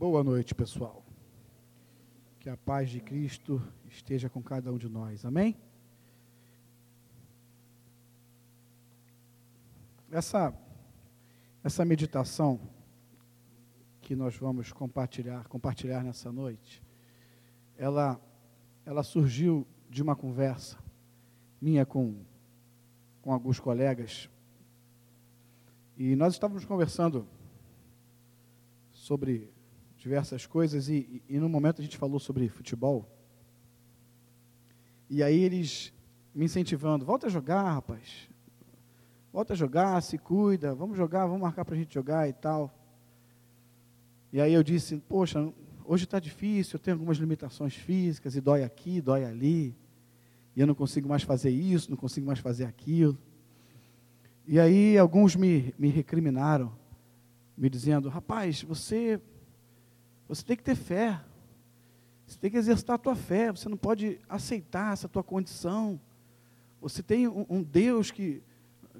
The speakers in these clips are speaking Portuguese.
Boa noite, pessoal. Que a paz de Cristo esteja com cada um de nós. Amém? Essa essa meditação que nós vamos compartilhar, compartilhar nessa noite, ela ela surgiu de uma conversa minha com com alguns colegas. E nós estávamos conversando sobre diversas coisas e, e, e no momento a gente falou sobre futebol. E aí eles me incentivando, volta a jogar, rapaz. Volta a jogar, se cuida, vamos jogar, vamos marcar para a gente jogar e tal. E aí eu disse, poxa, hoje está difícil, eu tenho algumas limitações físicas, e dói aqui, dói ali, e eu não consigo mais fazer isso, não consigo mais fazer aquilo. E aí alguns me, me recriminaram, me dizendo, rapaz, você você tem que ter fé. Você tem que exercitar a tua fé. Você não pode aceitar essa tua condição. Você tem um, um Deus que,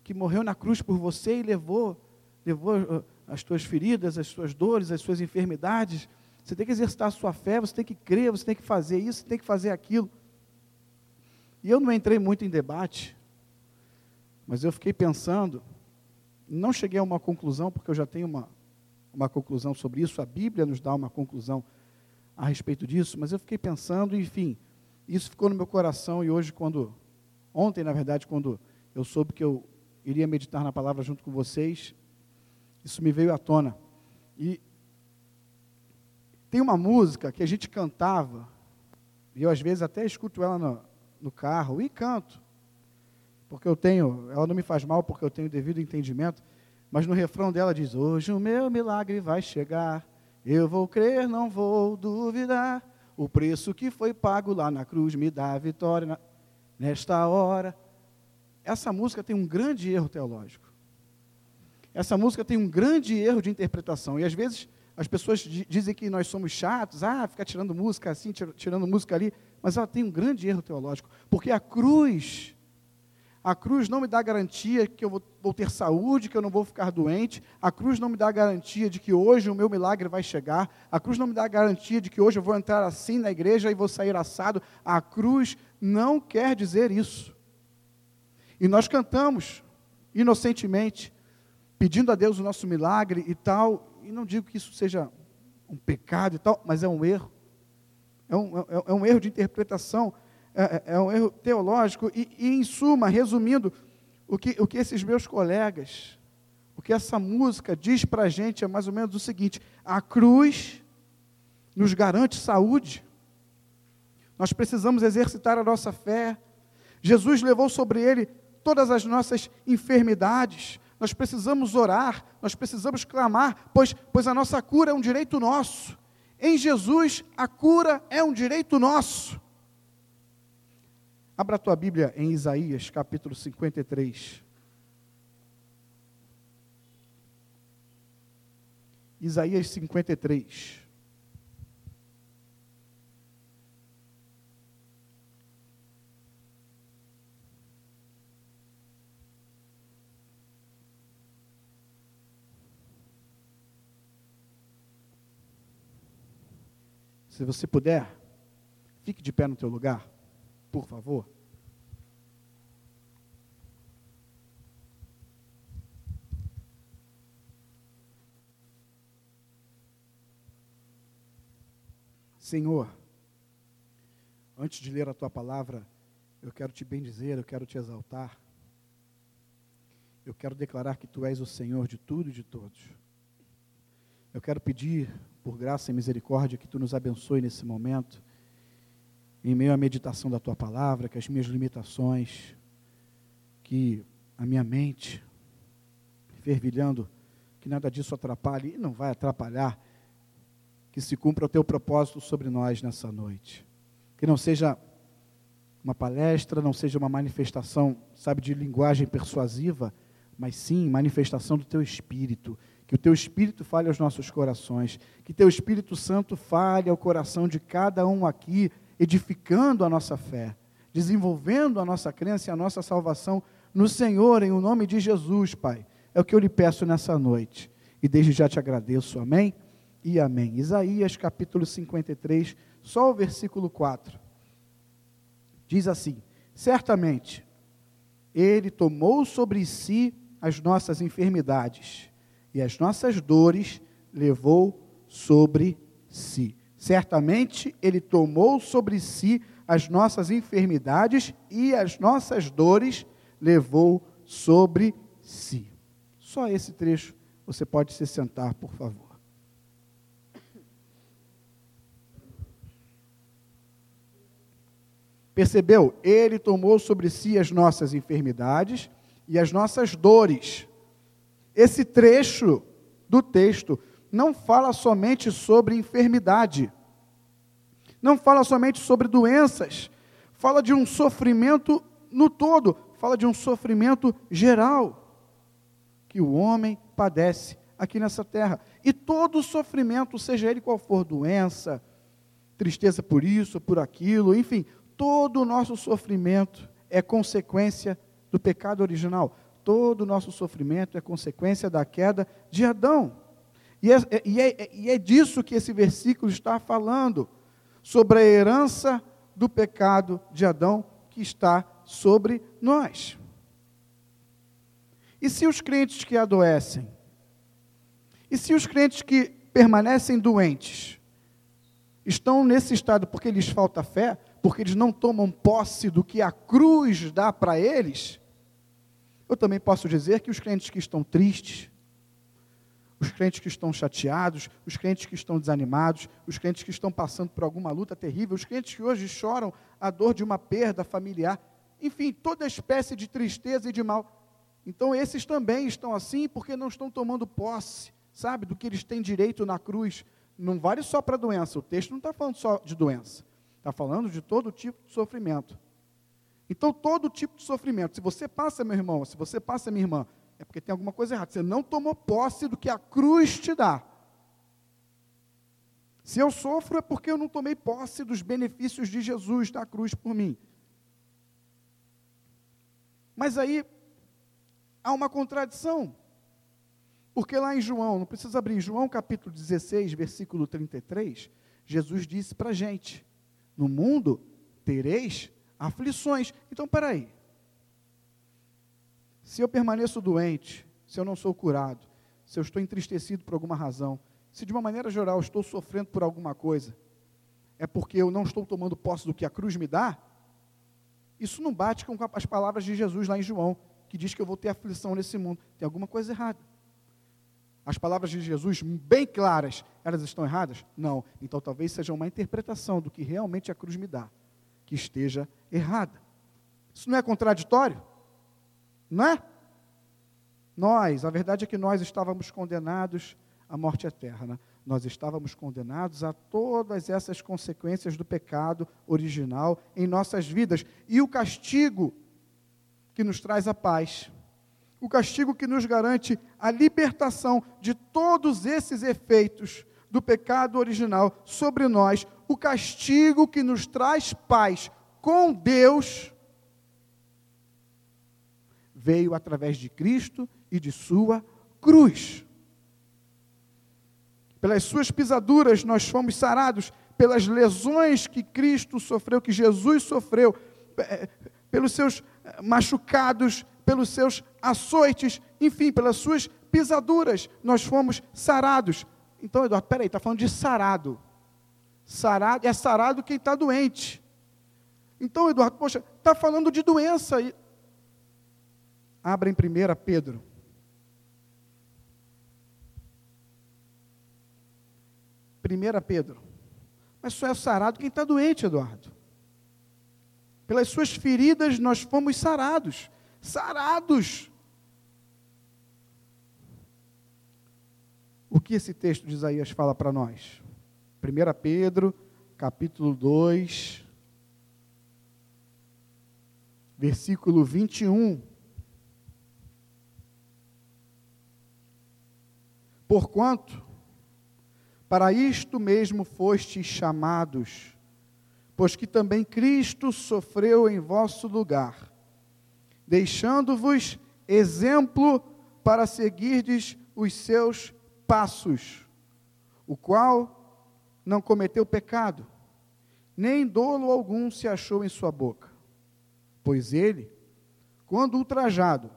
que morreu na cruz por você e levou, levou uh, as tuas feridas, as suas dores, as suas enfermidades. Você tem que exercitar a sua fé, você tem que crer, você tem que fazer isso, você tem que fazer aquilo. E eu não entrei muito em debate, mas eu fiquei pensando, não cheguei a uma conclusão, porque eu já tenho uma, uma conclusão sobre isso, a Bíblia nos dá uma conclusão a respeito disso, mas eu fiquei pensando, enfim, isso ficou no meu coração e hoje, quando, ontem, na verdade, quando eu soube que eu iria meditar na palavra junto com vocês, isso me veio à tona. E tem uma música que a gente cantava, e eu às vezes até escuto ela no, no carro e canto, porque eu tenho, ela não me faz mal porque eu tenho devido entendimento, mas no refrão dela diz: Hoje o meu milagre vai chegar. Eu vou crer, não vou duvidar. O preço que foi pago lá na cruz me dá a vitória nesta hora. Essa música tem um grande erro teológico. Essa música tem um grande erro de interpretação. E às vezes as pessoas dizem que nós somos chatos, ah, ficar tirando música assim, tirando música ali. Mas ela tem um grande erro teológico. Porque a cruz a cruz não me dá garantia que eu vou, ter saúde, que eu não vou ficar doente. A cruz não me dá garantia de que hoje o meu milagre vai chegar. A cruz não me dá garantia de que hoje eu vou entrar assim na igreja e vou sair assado. A cruz não quer dizer isso. E nós cantamos inocentemente, pedindo a Deus o nosso milagre e tal. E não digo que isso seja um pecado e tal, mas é um erro. É um, é, é um erro de interpretação é, é, é um erro teológico, e, e, em suma, resumindo, o que, o que esses meus colegas, o que essa música diz para a gente é mais ou menos o seguinte: a cruz nos garante saúde, nós precisamos exercitar a nossa fé. Jesus levou sobre ele todas as nossas enfermidades, nós precisamos orar, nós precisamos clamar, pois, pois a nossa cura é um direito nosso. Em Jesus, a cura é um direito nosso. Abra a tua Bíblia em Isaías, capítulo 53. Isaías 53. Se você puder, fique de pé no teu lugar por favor? Senhor, antes de ler a tua palavra, eu quero te bendizer, eu quero te exaltar. Eu quero declarar que tu és o Senhor de tudo e de todos. Eu quero pedir, por graça e misericórdia, que tu nos abençoe nesse momento em meio à meditação da tua palavra, que as minhas limitações, que a minha mente fervilhando, que nada disso atrapalhe, e não vai atrapalhar, que se cumpra o teu propósito sobre nós nessa noite. Que não seja uma palestra, não seja uma manifestação, sabe, de linguagem persuasiva, mas sim manifestação do teu espírito. Que o teu espírito fale aos nossos corações, que teu Espírito Santo fale ao coração de cada um aqui edificando a nossa fé, desenvolvendo a nossa crença e a nossa salvação no Senhor, em o nome de Jesus, Pai. É o que eu lhe peço nessa noite. E desde já te agradeço, amém? e amém. Isaías capítulo 53, só o versículo 4. Diz assim: Certamente, Ele tomou sobre si as nossas enfermidades e as nossas dores levou sobre si. Certamente, Ele tomou sobre si as nossas enfermidades e as nossas dores levou sobre si. Só esse trecho você pode se sentar, por favor. Percebeu? Ele tomou sobre si as nossas enfermidades e as nossas dores. Esse trecho do texto não fala somente sobre enfermidade, não fala somente sobre doenças, fala de um sofrimento no todo, fala de um sofrimento geral que o homem padece aqui nessa terra. E todo sofrimento, seja ele qual for, doença, tristeza por isso, por aquilo, enfim, todo o nosso sofrimento é consequência do pecado original. Todo o nosso sofrimento é consequência da queda de Adão. E é, é e é, e é disso que esse versículo está falando, sobre a herança do pecado de Adão que está sobre nós. E se os crentes que adoecem? E se os crentes que permanecem doentes estão nesse estado porque lhes falta fé, porque eles não tomam posse do que a cruz dá para eles, eu também posso dizer que os crentes que estão tristes, os crentes que estão chateados, os crentes que estão desanimados, os crentes que estão passando por alguma luta terrível, os crentes que hoje choram a dor de uma perda familiar, enfim, toda espécie de tristeza e de mal. Então, esses também estão assim porque não estão tomando posse, sabe, do que eles têm direito na cruz. Não vale só para doença, o texto não está falando só de doença. Está falando de todo tipo de sofrimento. Então, todo tipo de sofrimento. Se você passa, meu irmão, se você passa, minha irmã, é porque tem alguma coisa errada. Você não tomou posse do que a cruz te dá. Se eu sofro, é porque eu não tomei posse dos benefícios de Jesus da cruz por mim. Mas aí há uma contradição. Porque lá em João, não precisa abrir, João capítulo 16, versículo 33, Jesus disse para a gente: no mundo tereis aflições. Então, peraí. Se eu permaneço doente, se eu não sou curado, se eu estou entristecido por alguma razão, se de uma maneira geral eu estou sofrendo por alguma coisa, é porque eu não estou tomando posse do que a cruz me dá? Isso não bate com as palavras de Jesus lá em João, que diz que eu vou ter aflição nesse mundo. Tem alguma coisa errada. As palavras de Jesus, bem claras, elas estão erradas? Não. Então talvez seja uma interpretação do que realmente a cruz me dá, que esteja errada. Isso não é contraditório? Não é? Nós, a verdade é que nós estávamos condenados à morte eterna. Nós estávamos condenados a todas essas consequências do pecado original em nossas vidas. E o castigo que nos traz a paz o castigo que nos garante a libertação de todos esses efeitos do pecado original sobre nós, o castigo que nos traz paz com Deus, veio através de Cristo e de Sua cruz. Pelas Suas pisaduras nós fomos sarados, pelas lesões que Cristo sofreu, que Jesus sofreu, eh, pelos seus eh, machucados, pelos seus açoites, enfim, pelas suas pisaduras, nós fomos sarados. Então, Eduardo, peraí, está falando de sarado. Sarado, é sarado quem está doente. Então, Eduardo, poxa, está falando de doença. Abra em 1 Pedro. Primeira Pedro. Mas só é sarado quem está doente, Eduardo. Pelas suas feridas nós fomos sarados sarados. O que esse texto de Isaías fala para nós? 1 Pedro, capítulo 2, versículo 21. Porquanto, para isto mesmo fostes chamados, pois que também Cristo sofreu em vosso lugar deixando-vos exemplo para seguirdes os seus passos, o qual não cometeu pecado, nem dolo algum se achou em sua boca. Pois ele, quando ultrajado,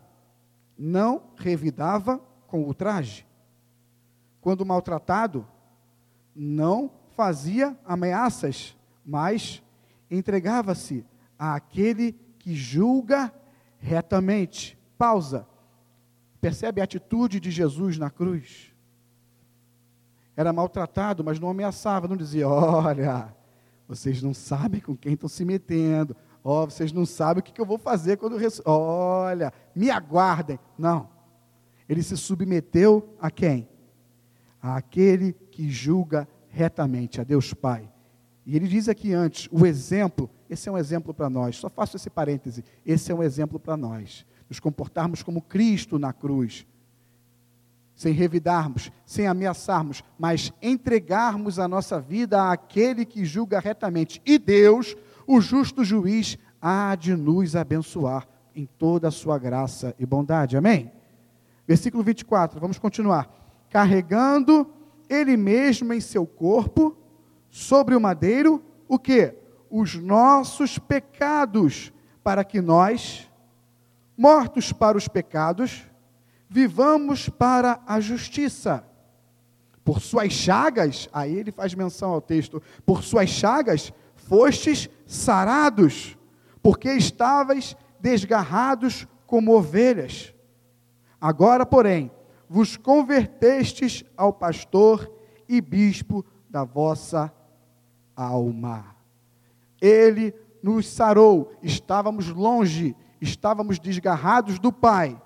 não revidava com ultraje. Quando maltratado, não fazia ameaças, mas entregava-se àquele que julga retamente. Pausa. Percebe a atitude de Jesus na cruz? Era maltratado, mas não ameaçava, não dizia: Olha, vocês não sabem com quem estão se metendo. Ó, oh, vocês não sabem o que, eu vou fazer quando. Res... Olha, me aguardem. Não. Ele se submeteu a quem? Àquele que julga retamente, a Deus Pai. E ele diz aqui antes, o exemplo, esse é um exemplo para nós. Só faço esse parêntese. Esse é um exemplo para nós. Nos comportarmos como Cristo na cruz. Sem revidarmos, sem ameaçarmos, mas entregarmos a nossa vida àquele que julga retamente. E Deus, o justo juiz, há de nos abençoar em toda a sua graça e bondade. Amém? Versículo 24, vamos continuar. Carregando ele mesmo em seu corpo sobre o madeiro o que? Os nossos pecados, para que nós, mortos para os pecados, vivamos para a justiça. Por suas chagas, aí ele faz menção ao texto, por suas chagas fostes sarados, porque estavais desgarrados como ovelhas. Agora, porém, vos convertestes ao pastor e bispo da vossa alma. Ele nos sarou, estávamos longe, estávamos desgarrados do Pai,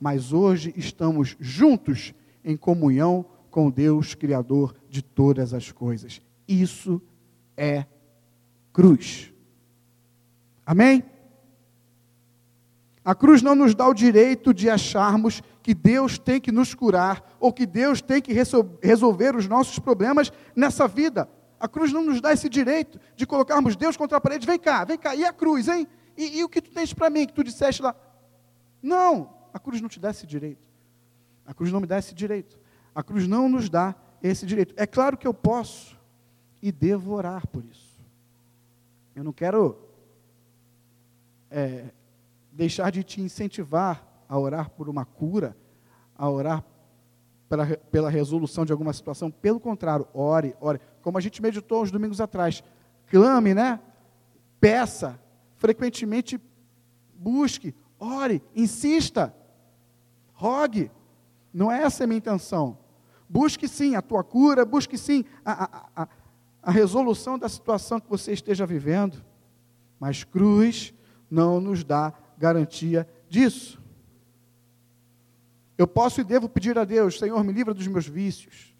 mas hoje estamos juntos em comunhão com Deus, Criador de todas as coisas. Isso é cruz. Amém? A cruz não nos dá o direito de acharmos que Deus tem que nos curar ou que Deus tem que resolver os nossos problemas nessa vida. A cruz não nos dá esse direito de colocarmos Deus contra a parede. Vem cá, vem cá. E a cruz, hein? E, e o que tu tens para mim que tu disseste lá? Não, a cruz não te dá esse direito. A cruz não me dá esse direito. A cruz não nos dá esse direito. É claro que eu posso e devo orar por isso. Eu não quero é, deixar de te incentivar a orar por uma cura, a orar pela, pela resolução de alguma situação. Pelo contrário, ore, ore. Como a gente meditou uns domingos atrás. Clame, né? Peça. Frequentemente busque. Ore. Insista. Rogue. Não é essa a minha intenção. Busque sim a tua cura, busque sim a, a, a, a resolução da situação que você esteja vivendo. Mas cruz não nos dá garantia disso. Eu posso e devo pedir a Deus: Senhor, me livra dos meus vícios.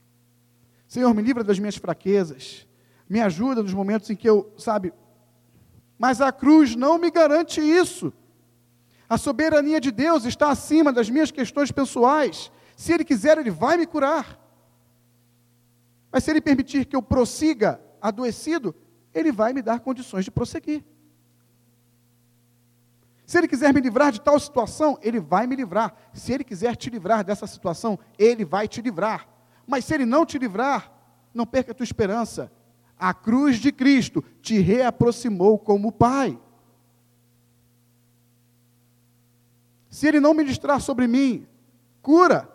Senhor, me livra das minhas fraquezas. Me ajuda nos momentos em que eu, sabe. Mas a cruz não me garante isso. A soberania de Deus está acima das minhas questões pessoais. Se Ele quiser, Ele vai me curar. Mas se Ele permitir que eu prossiga adoecido, Ele vai me dar condições de prosseguir. Se Ele quiser me livrar de tal situação, Ele vai me livrar. Se Ele quiser te livrar dessa situação, Ele vai te livrar. Mas se Ele não te livrar, não perca a tua esperança. A cruz de Cristo te reaproximou como Pai. Se Ele não ministrar sobre mim cura,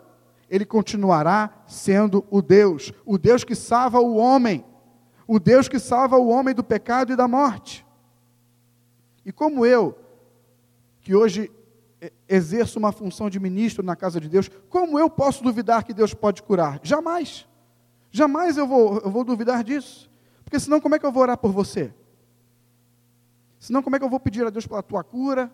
Ele continuará sendo o Deus, o Deus que salva o homem, o Deus que salva o homem do pecado e da morte. E como eu que hoje exerço uma função de ministro na casa de Deus, como eu posso duvidar que Deus pode curar? Jamais. Jamais eu vou, eu vou duvidar disso. Porque senão como é que eu vou orar por você? Senão como é que eu vou pedir a Deus pela tua cura?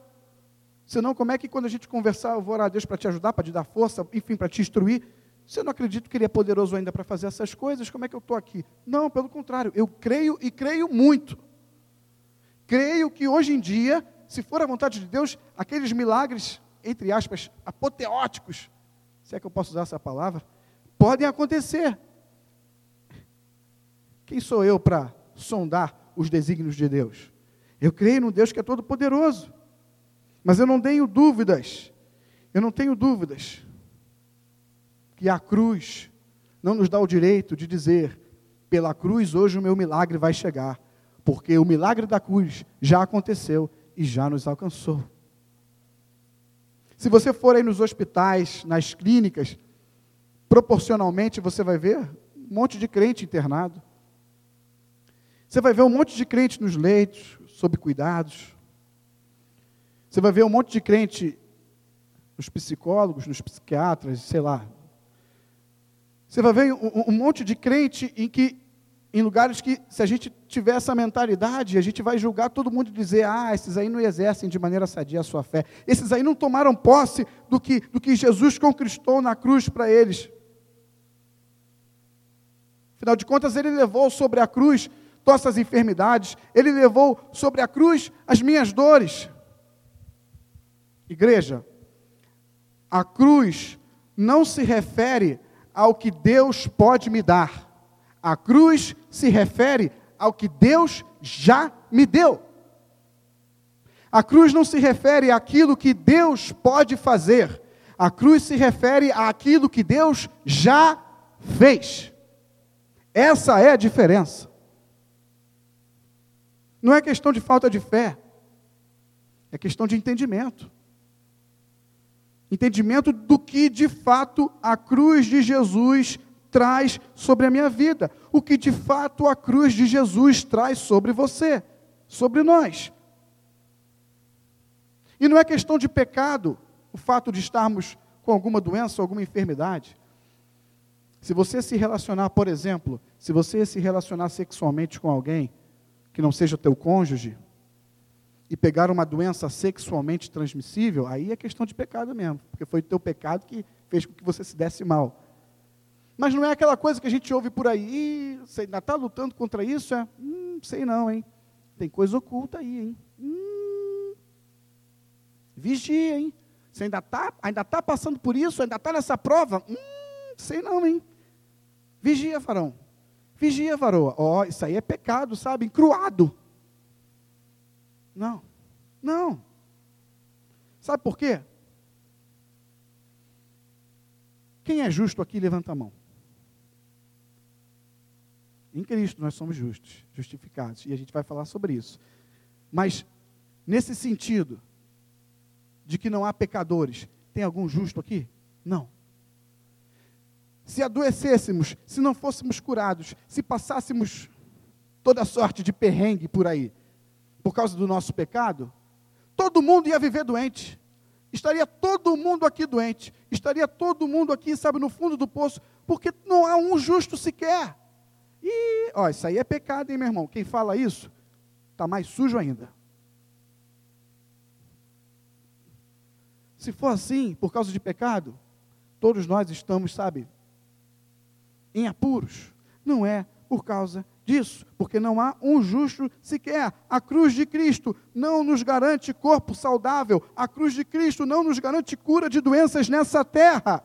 Senão como é que quando a gente conversar eu vou orar a Deus para te ajudar, para te dar força, enfim, para te instruir? Se eu não acredito que Ele é poderoso ainda para fazer essas coisas, como é que eu estou aqui? Não, pelo contrário, eu creio e creio muito. Creio que hoje em dia se for a vontade de Deus, aqueles milagres, entre aspas, apoteóticos, se é que eu posso usar essa palavra, podem acontecer. Quem sou eu para sondar os desígnios de Deus? Eu creio no Deus que é todo-poderoso. Mas eu não tenho dúvidas, eu não tenho dúvidas que a cruz não nos dá o direito de dizer, pela cruz hoje o meu milagre vai chegar, porque o milagre da cruz já aconteceu e já nos alcançou. Se você for aí nos hospitais, nas clínicas, proporcionalmente você vai ver um monte de crente internado. Você vai ver um monte de crente nos leitos, sob cuidados. Você vai ver um monte de crente nos psicólogos, nos psiquiatras, sei lá. Você vai ver um, um monte de crente em que em lugares que, se a gente tiver essa mentalidade, a gente vai julgar todo mundo e dizer: ah, esses aí não exercem de maneira sadia a sua fé, esses aí não tomaram posse do que, do que Jesus conquistou na cruz para eles. Afinal de contas, ele levou sobre a cruz nossas enfermidades, ele levou sobre a cruz as minhas dores. Igreja, a cruz não se refere ao que Deus pode me dar a cruz se refere ao que Deus já me deu. A cruz não se refere àquilo que Deus pode fazer. A cruz se refere àquilo que Deus já fez. Essa é a diferença. Não é questão de falta de fé, é questão de entendimento. Entendimento do que de fato a cruz de Jesus traz sobre a minha vida, o que de fato a cruz de Jesus traz sobre você, sobre nós. E não é questão de pecado o fato de estarmos com alguma doença, alguma enfermidade. Se você se relacionar, por exemplo, se você se relacionar sexualmente com alguém que não seja teu cônjuge e pegar uma doença sexualmente transmissível, aí é questão de pecado mesmo, porque foi o teu pecado que fez com que você se desse mal. Mas não é aquela coisa que a gente ouve por aí, você ainda está lutando contra isso? É, hum, sei não, hein? Tem coisa oculta aí, hein? Hum, vigia, hein? Você ainda está ainda tá passando por isso? Ainda está nessa prova? Hum, sei não, hein? Vigia, farão. Vigia, varoa. Ó, oh, isso aí é pecado, sabe? Encruado. Não. Não. Sabe por quê? Quem é justo aqui, levanta a mão. Em Cristo nós somos justos, justificados, e a gente vai falar sobre isso. Mas, nesse sentido, de que não há pecadores, tem algum justo aqui? Não. Se adoecêssemos, se não fôssemos curados, se passássemos toda sorte de perrengue por aí, por causa do nosso pecado, todo mundo ia viver doente. Estaria todo mundo aqui doente. Estaria todo mundo aqui, sabe, no fundo do poço, porque não há um justo sequer. E, ó, isso aí é pecado, hein, meu irmão? Quem fala isso, está mais sujo ainda. Se for assim, por causa de pecado, todos nós estamos, sabe, em apuros. Não é por causa disso, porque não há um justo sequer. A cruz de Cristo não nos garante corpo saudável, a cruz de Cristo não nos garante cura de doenças nessa terra.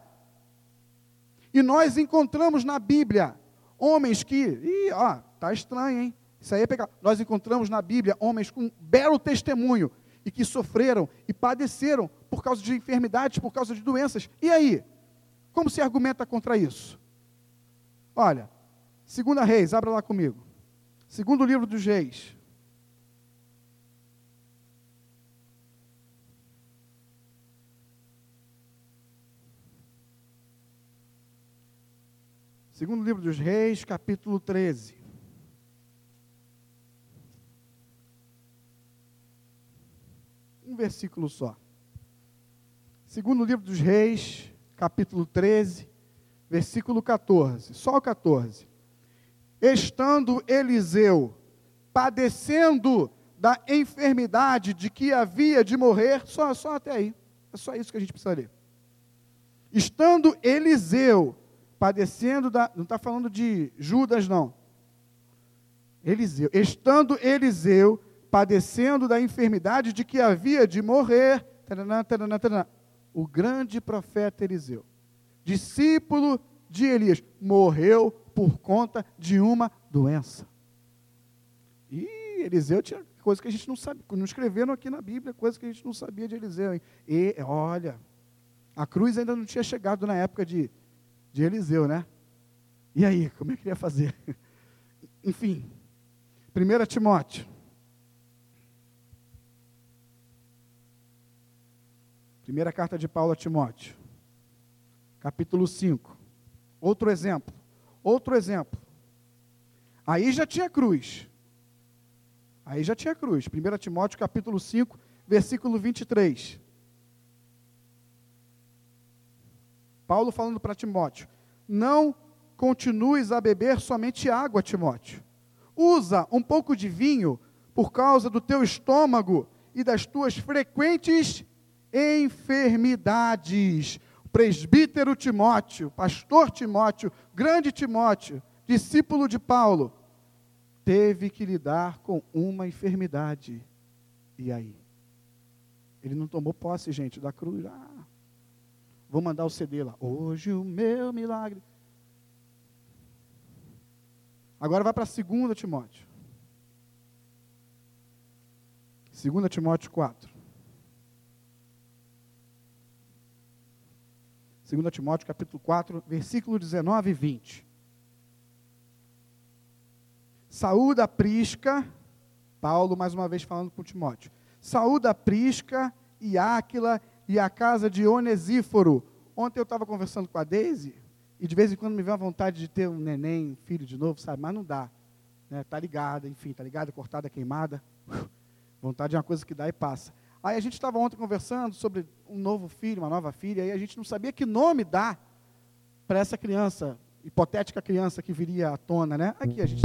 E nós encontramos na Bíblia Homens que, ih, ó, tá estranho, hein? Isso aí é pecado. Nós encontramos na Bíblia homens com belo testemunho e que sofreram e padeceram por causa de enfermidades, por causa de doenças. E aí? Como se argumenta contra isso? Olha, segunda Reis, abra lá comigo. Segundo livro dos Reis. Segundo livro dos Reis, capítulo 13. Um versículo só. Segundo livro dos Reis, capítulo 13, versículo 14. Só o 14. Estando Eliseu padecendo da enfermidade de que havia de morrer, só, só até aí. É só isso que a gente precisa ler. Estando Eliseu padecendo da. Não está falando de Judas, não. Eliseu. Estando Eliseu padecendo da enfermidade de que havia de morrer. Taranã, taranã, taranã, o grande profeta Eliseu, discípulo de Elias, morreu por conta de uma doença. E Eliseu tinha coisa que a gente não sabe, não escreveram aqui na Bíblia, coisa que a gente não sabia de Eliseu. Hein? E olha, a cruz ainda não tinha chegado na época de de Eliseu, né? E aí, como é que ele ia fazer? Enfim, 1 Timóteo. Primeira carta de Paulo a Timóteo, capítulo 5. Outro exemplo. Outro exemplo. Aí já tinha cruz. Aí já tinha cruz. 1 Timóteo capítulo 5, versículo 23. Paulo falando para Timóteo: Não continues a beber somente água, Timóteo. Usa um pouco de vinho por causa do teu estômago e das tuas frequentes enfermidades. Presbítero Timóteo, pastor Timóteo, grande Timóteo, discípulo de Paulo, teve que lidar com uma enfermidade. E aí? Ele não tomou posse, gente, da cruz. Ah, vou mandar o CD lá. Hoje o meu milagre. Agora vai para 2 Timóteo. 2 Timóteo 4. 2 Timóteo capítulo 4, versículo 19 e 20. Saúda a Prisca, Paulo mais uma vez falando com Timóteo. Saúda a Prisca e Áquila e a casa de Onesíforo. Ontem eu estava conversando com a Deise e de vez em quando me vem a vontade de ter um neném, filho de novo, sabe? Mas não dá. Né? Tá ligada, enfim, tá ligada, cortada, queimada. Vontade é uma coisa que dá e passa. Aí a gente estava ontem conversando sobre um novo filho, uma nova filha, e a gente não sabia que nome dar para essa criança, hipotética criança que viria à tona, né? Aqui a gente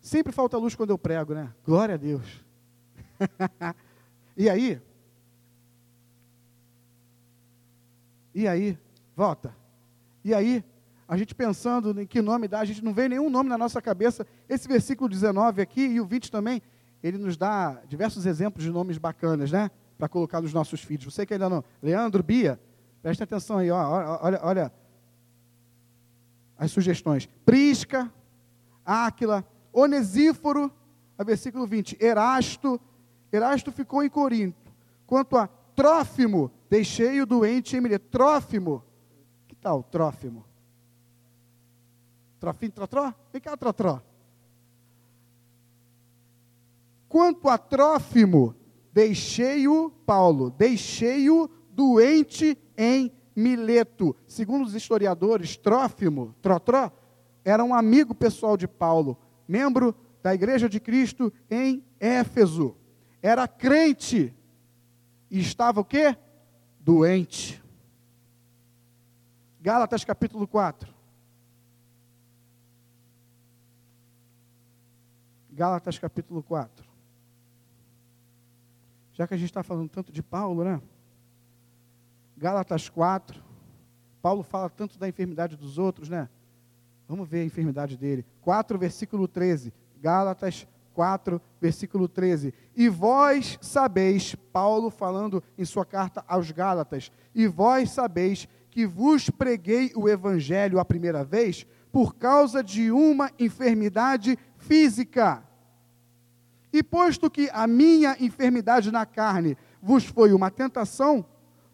Sempre falta luz quando eu prego, né? Glória a Deus. e aí? E aí? Volta. E aí? A gente pensando em que nome dá, a gente não vê nenhum nome na nossa cabeça. Esse versículo 19 aqui e o 20 também, ele nos dá diversos exemplos de nomes bacanas, né? Para colocar nos nossos filhos. Você que ainda não. Leandro, Bia, presta atenção aí, ó, olha, olha as sugestões. Prisca, Áquila, Onesíforo, a versículo 20, Erasto, Erasto ficou em Corinto. Quanto a Trófimo, deixei o doente em Mileto. Trófimo, que tal Trófimo? Trofim, trotró? Vem cá, trotró. Quanto a Trófimo, deixei-o, Paulo, deixei-o doente em Mileto. Segundo os historiadores, Trófimo, Trotró, era um amigo pessoal de Paulo, membro da Igreja de Cristo em Éfeso. Era crente e estava o quê? Doente. Gálatas capítulo 4. Gálatas capítulo 4. Já que a gente está falando tanto de Paulo, né? Gálatas 4. Paulo fala tanto da enfermidade dos outros, né? Vamos ver a enfermidade dele. 4, versículo 13. Gálatas 4, versículo 13. E vós sabeis, Paulo falando em sua carta aos Gálatas, e vós sabeis que vos preguei o evangelho a primeira vez por causa de uma enfermidade física. E posto que a minha enfermidade na carne vos foi uma tentação,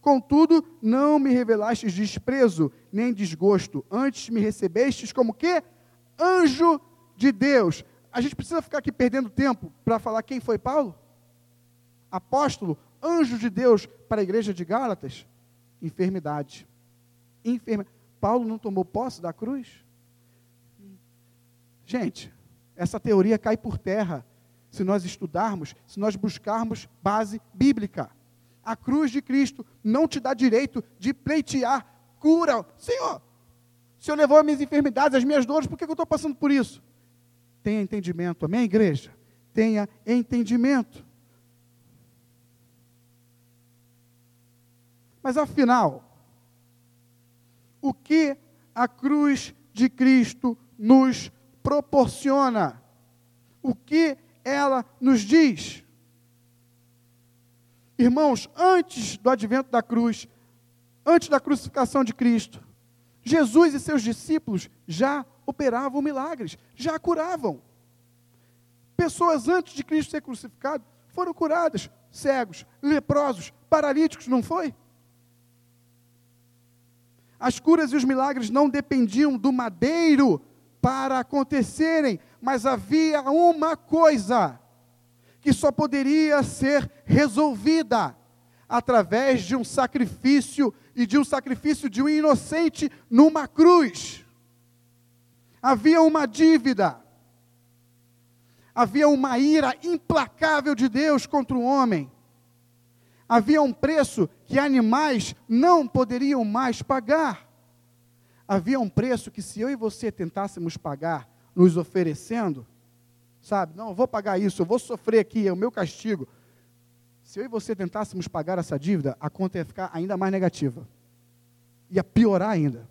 Contudo, não me revelastes desprezo nem desgosto, antes me recebestes como que? Anjo de Deus. A gente precisa ficar aqui perdendo tempo para falar quem foi Paulo? Apóstolo, anjo de Deus para a igreja de Gálatas? Enfermidade. Enferma. Paulo não tomou posse da cruz? Gente, essa teoria cai por terra se nós estudarmos, se nós buscarmos base bíblica. A cruz de Cristo não te dá direito de pleitear cura. Senhor, o Senhor levou as minhas enfermidades, as minhas dores, por que eu estou passando por isso? Tenha entendimento, amém, igreja? Tenha entendimento. Mas afinal, o que a cruz de Cristo nos proporciona? O que ela nos diz? Irmãos, antes do advento da cruz, antes da crucificação de Cristo, Jesus e seus discípulos já operavam milagres, já curavam. Pessoas antes de Cristo ser crucificado foram curadas, cegos, leprosos, paralíticos, não foi? As curas e os milagres não dependiam do madeiro para acontecerem, mas havia uma coisa que só poderia ser resolvida através de um sacrifício e de um sacrifício de um inocente numa cruz. Havia uma dívida, havia uma ira implacável de Deus contra o homem havia um preço que animais não poderiam mais pagar. Havia um preço que, se eu e você tentássemos pagar, nos oferecendo, sabe, não, eu vou pagar isso, eu vou sofrer aqui, é o meu castigo. Se eu e você tentássemos pagar essa dívida, a conta ia ficar ainda mais negativa, ia piorar ainda.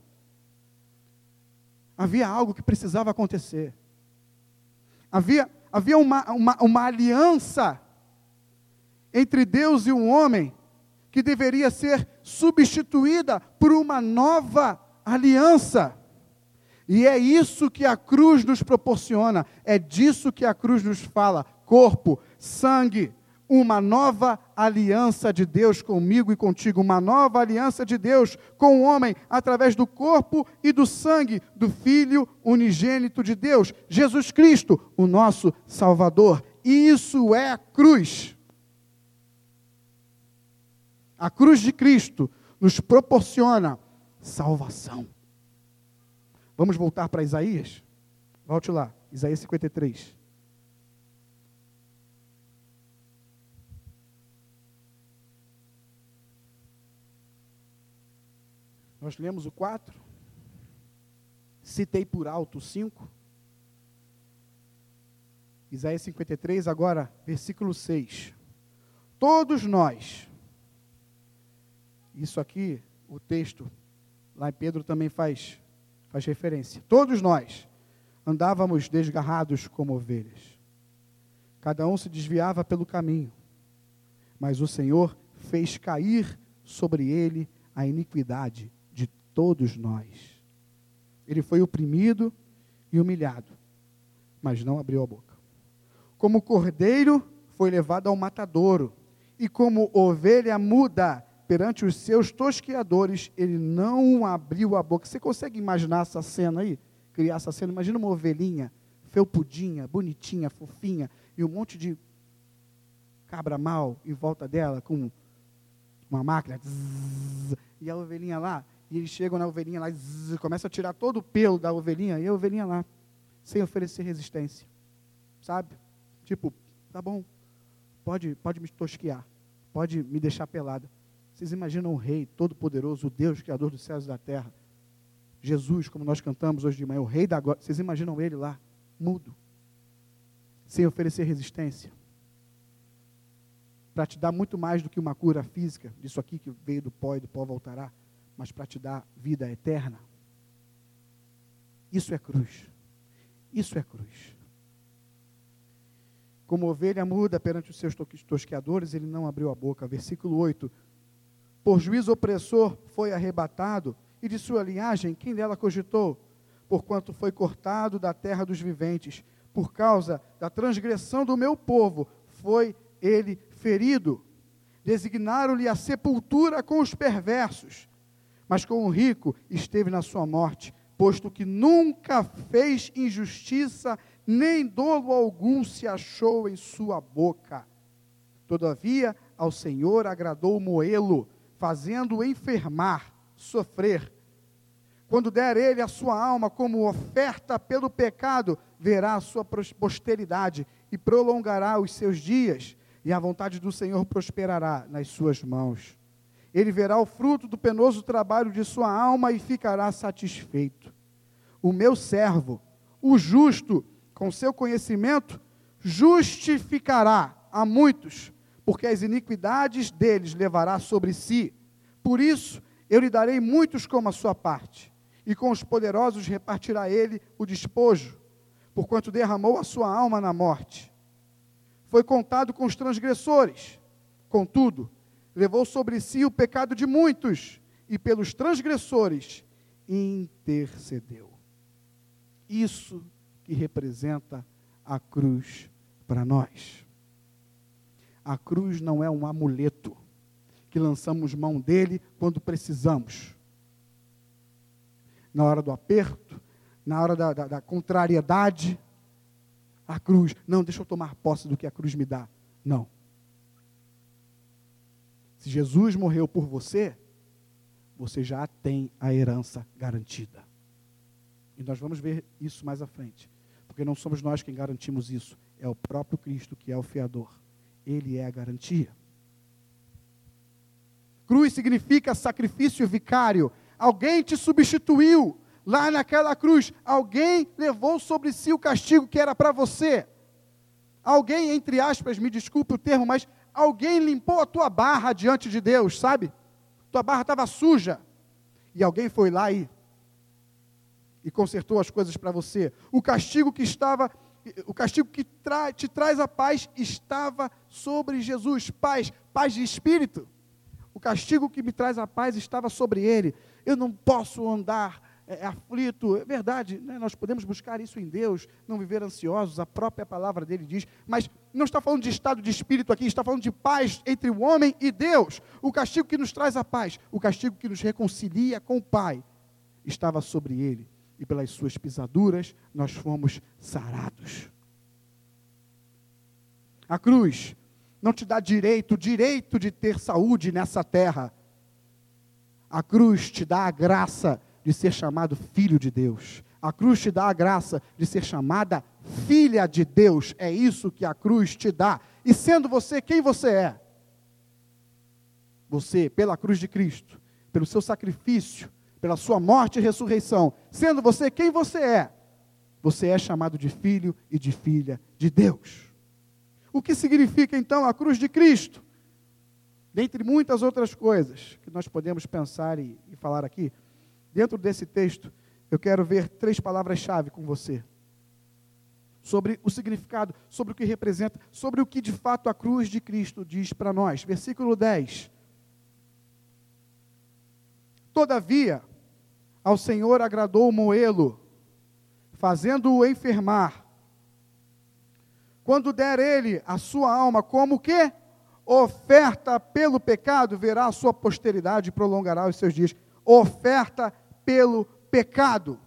Havia algo que precisava acontecer. Havia, havia uma, uma, uma aliança entre Deus e o homem que deveria ser substituída por uma nova aliança. E é isso que a cruz nos proporciona, é disso que a cruz nos fala: corpo, sangue, uma nova aliança de Deus comigo e contigo, uma nova aliança de Deus com o homem através do corpo e do sangue do Filho unigênito de Deus, Jesus Cristo, o nosso Salvador. Isso é a cruz. A cruz de Cristo nos proporciona salvação. Vamos voltar para Isaías? Volte lá, Isaías 53. Nós lemos o 4, citei por alto o 5. Isaías 53, agora, versículo 6. Todos nós, isso aqui, o texto, lá em Pedro também faz, faz referência. Todos nós andávamos desgarrados como ovelhas. Cada um se desviava pelo caminho. Mas o Senhor fez cair sobre ele a iniquidade de todos nós. Ele foi oprimido e humilhado, mas não abriu a boca. Como cordeiro foi levado ao matadouro, e como ovelha muda perante os seus tosqueadores, ele não abriu a boca. Você consegue imaginar essa cena aí? Criar essa cena? Imagina uma ovelhinha, felpudinha, bonitinha, fofinha, e um monte de cabra mal em volta dela, com uma máquina. E a ovelhinha lá, e eles chegam na ovelhinha lá e começam a tirar todo o pelo da ovelhinha, e a ovelhinha lá, sem oferecer resistência. Sabe? Tipo, tá bom, pode, pode me tosquear, pode me deixar pelada. Vocês imaginam o Rei Todo-Poderoso, o Deus, Criador dos céus e da terra, Jesus, como nós cantamos hoje de manhã, o Rei da glória. Vocês imaginam ele lá, mudo, sem oferecer resistência, para te dar muito mais do que uma cura física, disso aqui que veio do pó e do pó voltará, mas para te dar vida eterna. Isso é cruz. Isso é cruz. Como ovelha muda perante os seus tosqueadores, ele não abriu a boca. Versículo 8: por juízo opressor foi arrebatado, e de sua linhagem quem dela cogitou? Porquanto foi cortado da terra dos viventes, por causa da transgressão do meu povo, foi ele ferido. Designaram-lhe a sepultura com os perversos, mas com o rico esteve na sua morte, posto que nunca fez injustiça, nem dolo algum se achou em sua boca. Todavia, ao Senhor agradou moê-lo fazendo-o enfermar, sofrer. Quando der ele a sua alma como oferta pelo pecado, verá a sua posteridade e prolongará os seus dias, e a vontade do Senhor prosperará nas suas mãos. Ele verá o fruto do penoso trabalho de sua alma e ficará satisfeito. O meu servo, o justo, com seu conhecimento, justificará a muitos porque as iniquidades deles levará sobre si. Por isso, eu lhe darei muitos como a sua parte, e com os poderosos repartirá ele o despojo, porquanto derramou a sua alma na morte. Foi contado com os transgressores, contudo, levou sobre si o pecado de muitos, e pelos transgressores intercedeu. Isso que representa a cruz para nós. A cruz não é um amuleto que lançamos mão dele quando precisamos. na hora do aperto, na hora da, da, da contrariedade. A cruz, não, deixa eu tomar posse do que a cruz me dá. Não. Se Jesus morreu por você, você já tem a herança garantida. E nós vamos ver isso mais à frente. Porque não somos nós quem garantimos isso, é o próprio Cristo que é o fiador. Ele é a garantia. Cruz significa sacrifício vicário. Alguém te substituiu lá naquela cruz. Alguém levou sobre si o castigo que era para você. Alguém, entre aspas, me desculpe o termo, mas alguém limpou a tua barra diante de Deus, sabe? Tua barra estava suja. E alguém foi lá e, e consertou as coisas para você. O castigo que estava, o castigo que tra, te traz a paz estava sobre Jesus. Paz, paz de espírito. O castigo que me traz a paz estava sobre ele. Eu não posso andar é, é, aflito. É verdade, né? nós podemos buscar isso em Deus, não viver ansiosos, a própria palavra dele diz. Mas não está falando de estado de espírito aqui, está falando de paz entre o homem e Deus. O castigo que nos traz a paz, o castigo que nos reconcilia com o Pai, estava sobre ele. E pelas suas pisaduras nós fomos sarados. A cruz não te dá direito, direito de ter saúde nessa terra. A cruz te dá a graça de ser chamado filho de Deus. A cruz te dá a graça de ser chamada filha de Deus. É isso que a cruz te dá. E sendo você quem você é, você, pela cruz de Cristo, pelo seu sacrifício, pela sua morte e ressurreição, sendo você quem você é, você é chamado de filho e de filha de Deus. O que significa então a cruz de Cristo? Dentre muitas outras coisas que nós podemos pensar e, e falar aqui, dentro desse texto, eu quero ver três palavras-chave com você. Sobre o significado, sobre o que representa, sobre o que de fato a cruz de Cristo diz para nós. Versículo 10. Todavia, ao Senhor agradou moê-lo, fazendo-o enfermar quando der ele a sua alma como que oferta pelo pecado, verá a sua posteridade e prolongará os seus dias. Oferta pelo pecado.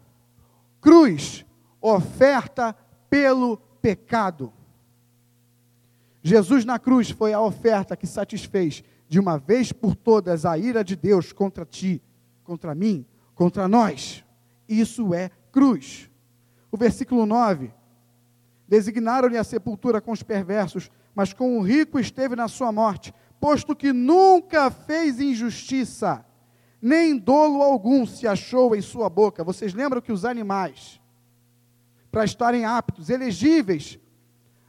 Cruz, oferta pelo pecado. Jesus na cruz foi a oferta que satisfez de uma vez por todas a ira de Deus contra ti, contra mim, contra nós. Isso é cruz. O versículo 9 Designaram-lhe a sepultura com os perversos, mas com o rico esteve na sua morte, posto que nunca fez injustiça, nem dolo algum se achou em sua boca. Vocês lembram que os animais, para estarem aptos, elegíveis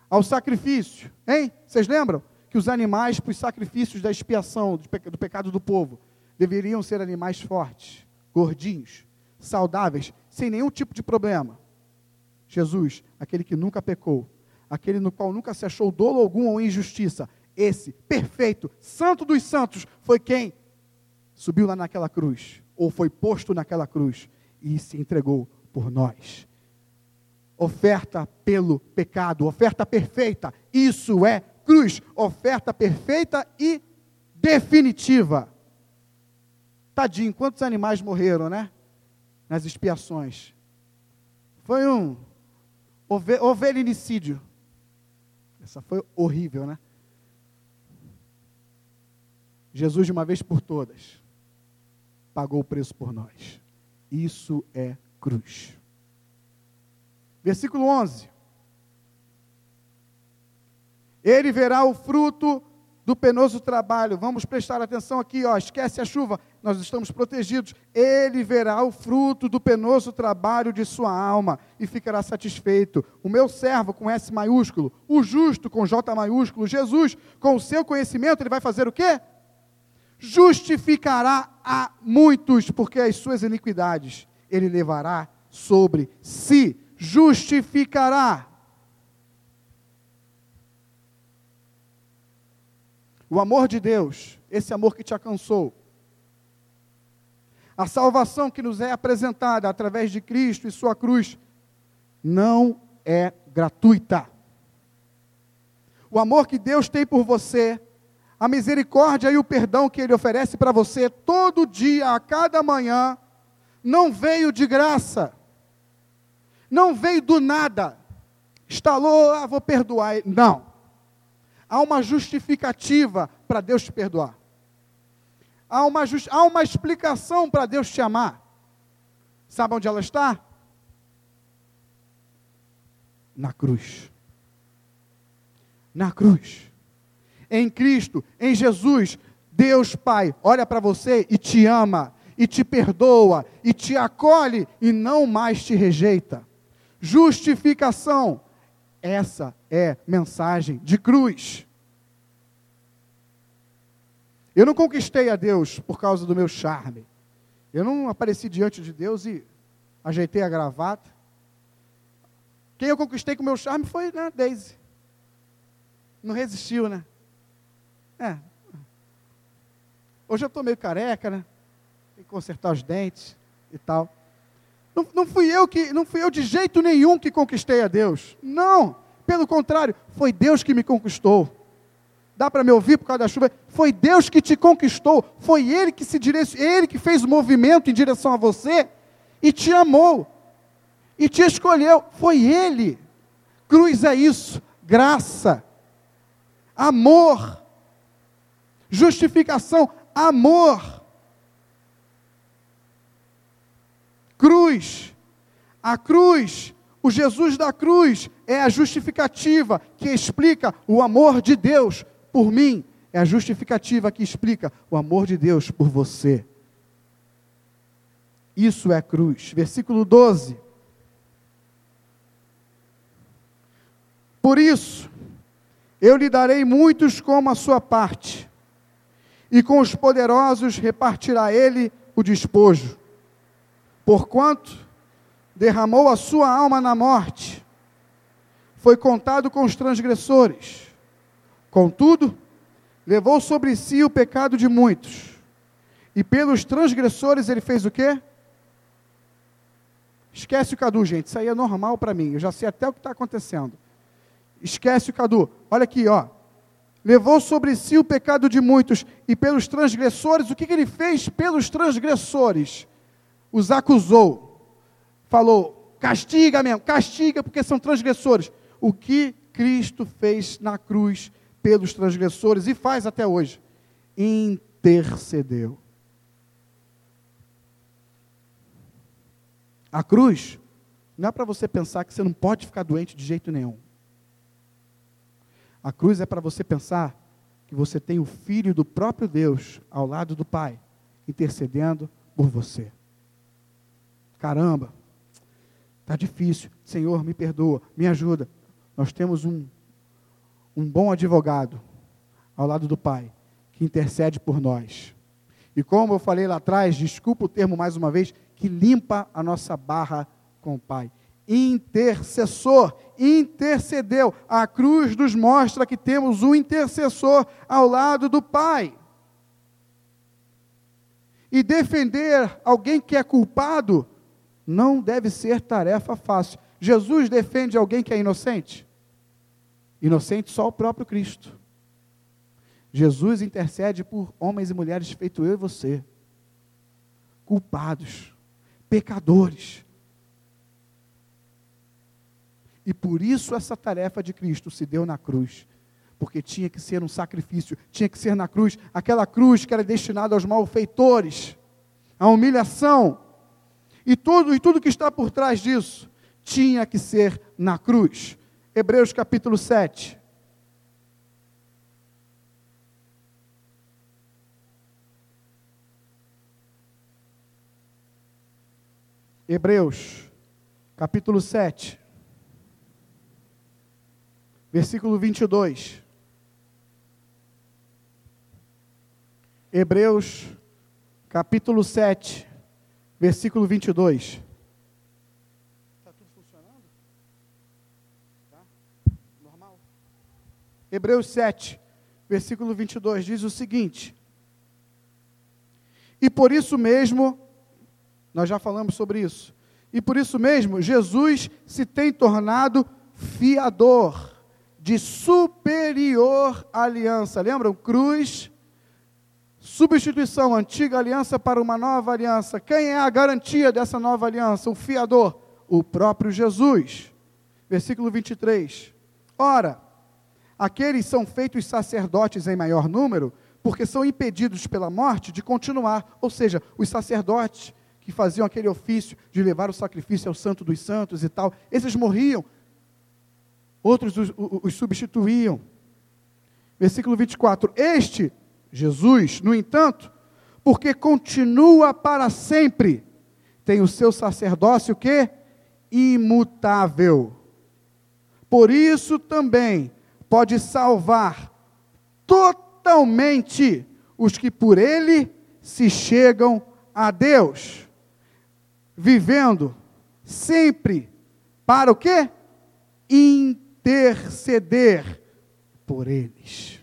ao sacrifício, hein? Vocês lembram? Que os animais, para os sacrifícios da expiação do pecado do povo, deveriam ser animais fortes, gordinhos, saudáveis, sem nenhum tipo de problema. Jesus, aquele que nunca pecou, aquele no qual nunca se achou dolo algum ou injustiça, esse perfeito, santo dos santos, foi quem subiu lá naquela cruz, ou foi posto naquela cruz e se entregou por nós. Oferta pelo pecado, oferta perfeita, isso é cruz, oferta perfeita e definitiva. Tadinho, quantos animais morreram, né? Nas expiações. Foi um Ove, ovelhinicídio. Essa foi horrível, né? Jesus, de uma vez por todas, pagou o preço por nós. Isso é cruz. Versículo 11. Ele verá o fruto do penoso trabalho. Vamos prestar atenção aqui, ó, esquece a chuva, nós estamos protegidos. Ele verá o fruto do penoso trabalho de sua alma e ficará satisfeito. O meu servo com S maiúsculo, o justo com J maiúsculo, Jesus, com o seu conhecimento, ele vai fazer o quê? Justificará a muitos, porque as suas iniquidades ele levará sobre si. Justificará O amor de Deus, esse amor que te alcançou. A salvação que nos é apresentada através de Cristo e Sua cruz não é gratuita. O amor que Deus tem por você, a misericórdia e o perdão que Ele oferece para você todo dia, a cada manhã, não veio de graça, não veio do nada, instalou, ah, vou perdoar. Não. Há uma justificativa para Deus te perdoar. Há uma, just... há uma explicação para Deus te amar. Sabe onde ela está? Na cruz. Na cruz. Em Cristo, em Jesus, Deus Pai olha para você e te ama, e te perdoa, e te acolhe, e não mais te rejeita. Justificação. Essa é mensagem de cruz. Eu não conquistei a Deus por causa do meu charme. Eu não apareci diante de Deus e ajeitei a gravata. Quem eu conquistei com o meu charme foi né, Daisy. Não resistiu, né? É. Hoje eu estou meio careca, né? Tem que consertar os dentes e tal. Não, não, fui eu que, não fui eu de jeito nenhum que conquistei a Deus. Não, pelo contrário, foi Deus que me conquistou. Dá para me ouvir por causa da chuva? Foi Deus que te conquistou, foi Ele que se direcionou, Ele que fez o movimento em direção a você e te amou e te escolheu. Foi Ele. Cruz é isso, graça, amor, justificação, amor. Cruz, a cruz, o Jesus da cruz é a justificativa que explica o amor de Deus por mim é a justificativa que explica o amor de Deus por você. Isso é cruz. Versículo 12. Por isso, eu lhe darei muitos como a sua parte, e com os poderosos repartirá ele o despojo. Porquanto derramou a sua alma na morte, foi contado com os transgressores Contudo, levou sobre si o pecado de muitos, e pelos transgressores ele fez o quê? Esquece o Cadu, gente, isso aí é normal para mim, eu já sei até o que está acontecendo. Esquece o Cadu, olha aqui, ó. Levou sobre si o pecado de muitos, e pelos transgressores, o que, que ele fez pelos transgressores? Os acusou, falou: castiga mesmo, castiga porque são transgressores. O que Cristo fez na cruz pelos transgressores e faz até hoje. Intercedeu. A cruz não é para você pensar que você não pode ficar doente de jeito nenhum. A cruz é para você pensar que você tem o Filho do próprio Deus ao lado do Pai, intercedendo por você. Caramba, está difícil. Senhor, me perdoa, me ajuda. Nós temos um um bom advogado ao lado do Pai, que intercede por nós. E como eu falei lá atrás, desculpa o termo mais uma vez, que limpa a nossa barra com o Pai. Intercessor, intercedeu. A cruz nos mostra que temos um intercessor ao lado do Pai. E defender alguém que é culpado não deve ser tarefa fácil. Jesus defende alguém que é inocente? Inocente só o próprio Cristo. Jesus intercede por homens e mulheres feito eu e você, culpados, pecadores. E por isso essa tarefa de Cristo se deu na cruz, porque tinha que ser um sacrifício, tinha que ser na cruz, aquela cruz que era destinada aos malfeitores, à humilhação, e tudo, e tudo que está por trás disso tinha que ser na cruz. Hebreus capítulo 7. Hebreus, capítulo 7, versículo 22. Hebreus, capítulo 7, versículo 22. Hebreus 7, versículo 22 diz o seguinte: E por isso mesmo, nós já falamos sobre isso, e por isso mesmo, Jesus se tem tornado fiador de superior aliança. Lembram? Cruz, Substituição, antiga aliança para uma nova aliança. Quem é a garantia dessa nova aliança? O fiador, o próprio Jesus. Versículo 23. Ora, aqueles são feitos sacerdotes em maior número, porque são impedidos pela morte de continuar. Ou seja, os sacerdotes que faziam aquele ofício de levar o sacrifício ao Santo dos Santos e tal, esses morriam, outros os, os substituíam. Versículo 24: Este Jesus, no entanto, porque continua para sempre, tem o seu sacerdócio que imutável. Por isso também pode salvar totalmente os que por ele se chegam a Deus, vivendo sempre para o quê? Interceder por eles.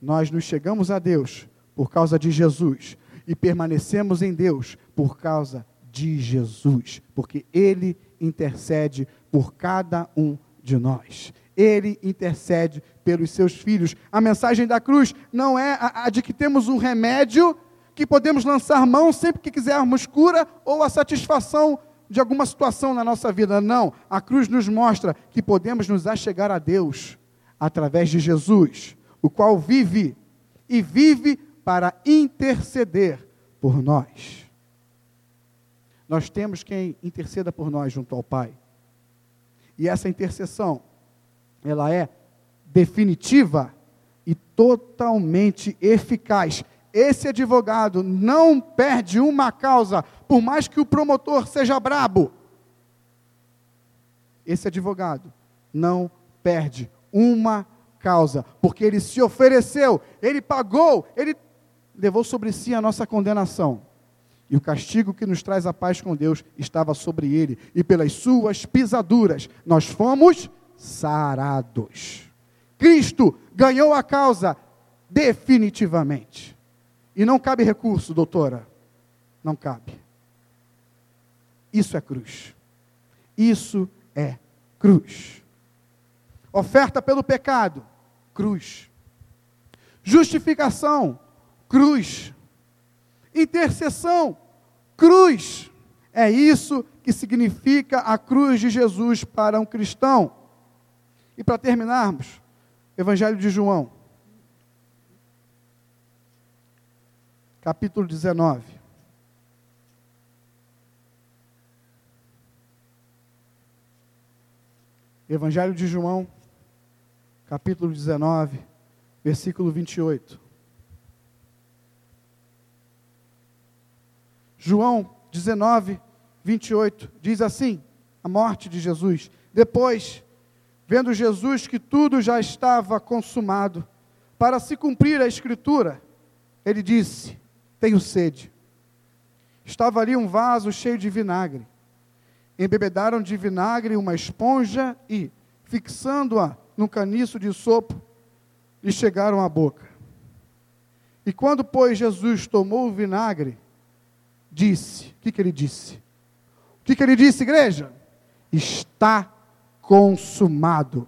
Nós nos chegamos a Deus por causa de Jesus e permanecemos em Deus por causa de Jesus, porque Ele intercede por cada um de nós. Ele intercede pelos seus filhos. A mensagem da cruz não é a, a de que temos um remédio que podemos lançar mão sempre que quisermos cura ou a satisfação de alguma situação na nossa vida. Não. A cruz nos mostra que podemos nos achegar a Deus através de Jesus o qual vive e vive para interceder por nós. Nós temos quem interceda por nós junto ao Pai. E essa intercessão, ela é definitiva e totalmente eficaz. Esse advogado não perde uma causa, por mais que o promotor seja brabo. Esse advogado não perde uma causa, porque ele se ofereceu, ele pagou, ele levou sobre si a nossa condenação. E o castigo que nos traz a paz com Deus estava sobre ele, e pelas suas pisaduras nós fomos sarados. Cristo ganhou a causa definitivamente. E não cabe recurso, doutora. Não cabe. Isso é cruz. Isso é cruz. Oferta pelo pecado, cruz. Justificação, cruz. Intercessão, cruz. É isso que significa a cruz de Jesus para um cristão. E para terminarmos, Evangelho de João, capítulo 19. Evangelho de João, capítulo 19, versículo 28. João 19, 28 diz assim: a morte de Jesus. Depois, vendo Jesus que tudo já estava consumado, para se cumprir a Escritura, ele disse: Tenho sede. Estava ali um vaso cheio de vinagre. Embebedaram de vinagre uma esponja e, fixando-a num caniço de sopo, lhe chegaram à boca. E quando, pois, Jesus tomou o vinagre, disse: O que, que ele disse? O que, que ele disse, igreja? Está consumado.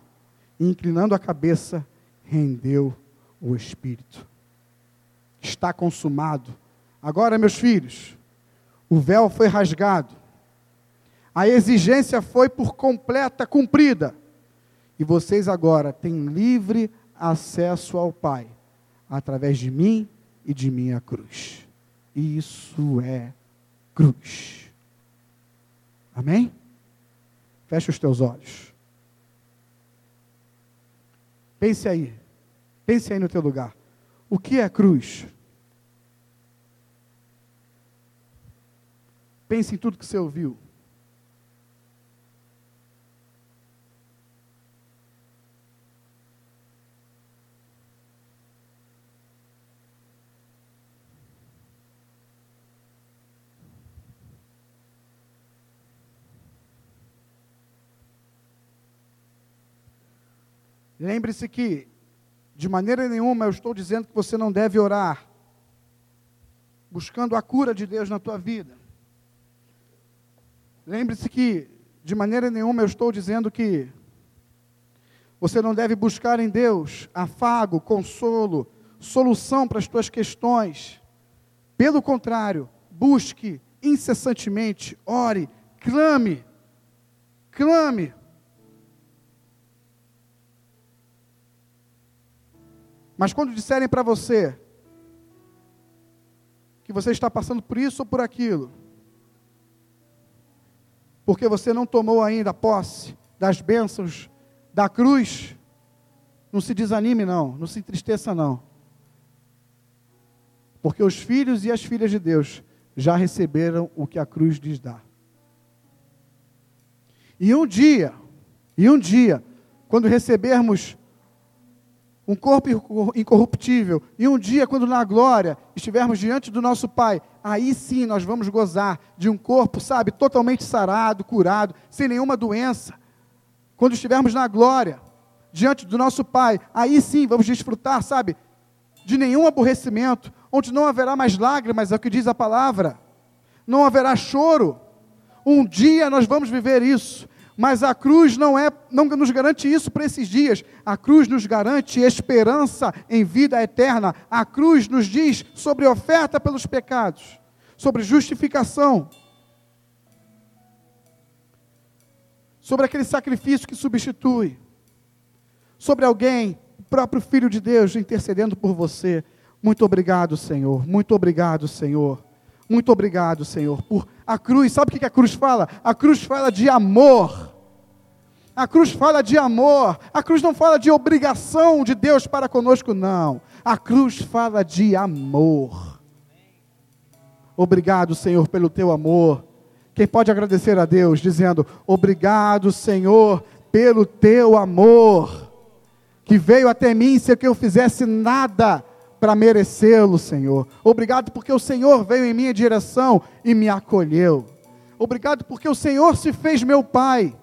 E, inclinando a cabeça, rendeu o espírito. Está consumado. Agora, meus filhos, o véu foi rasgado, a exigência foi por completa cumprida. E vocês agora têm livre acesso ao Pai, através de mim e de minha cruz. Isso é cruz. Amém? Feche os teus olhos. Pense aí. Pense aí no teu lugar. O que é cruz? Pense em tudo que você ouviu. Lembre-se que, de maneira nenhuma, eu estou dizendo que você não deve orar, buscando a cura de Deus na tua vida. Lembre-se que, de maneira nenhuma, eu estou dizendo que você não deve buscar em Deus afago, consolo, solução para as tuas questões. Pelo contrário, busque incessantemente, ore, clame, clame. Mas quando disserem para você que você está passando por isso ou por aquilo, porque você não tomou ainda posse das bênçãos da cruz, não se desanime não, não se entristeça não. Porque os filhos e as filhas de Deus já receberam o que a cruz lhes dá. E um dia, e um dia, quando recebermos um corpo incorruptível, e um dia, quando na glória estivermos diante do nosso Pai, aí sim nós vamos gozar de um corpo, sabe, totalmente sarado, curado, sem nenhuma doença. Quando estivermos na glória, diante do nosso Pai, aí sim vamos desfrutar, sabe, de nenhum aborrecimento, onde não haverá mais lágrimas, é o que diz a palavra, não haverá choro. Um dia nós vamos viver isso, mas a cruz não é, não nos garante isso para esses dias. A cruz nos garante esperança em vida eterna. A cruz nos diz sobre oferta pelos pecados, sobre justificação, sobre aquele sacrifício que substitui, sobre alguém, o próprio Filho de Deus intercedendo por você. Muito obrigado, Senhor. Muito obrigado, Senhor. Muito obrigado, Senhor, por a cruz. Sabe o que a cruz fala? A cruz fala de amor. A cruz fala de amor. A cruz não fala de obrigação de Deus para conosco, não. A cruz fala de amor. Obrigado, Senhor, pelo teu amor. Quem pode agradecer a Deus dizendo: Obrigado, Senhor, pelo teu amor, que veio até mim sem que eu fizesse nada para merecê-lo, Senhor. Obrigado porque o Senhor veio em minha direção e me acolheu. Obrigado porque o Senhor se fez meu Pai.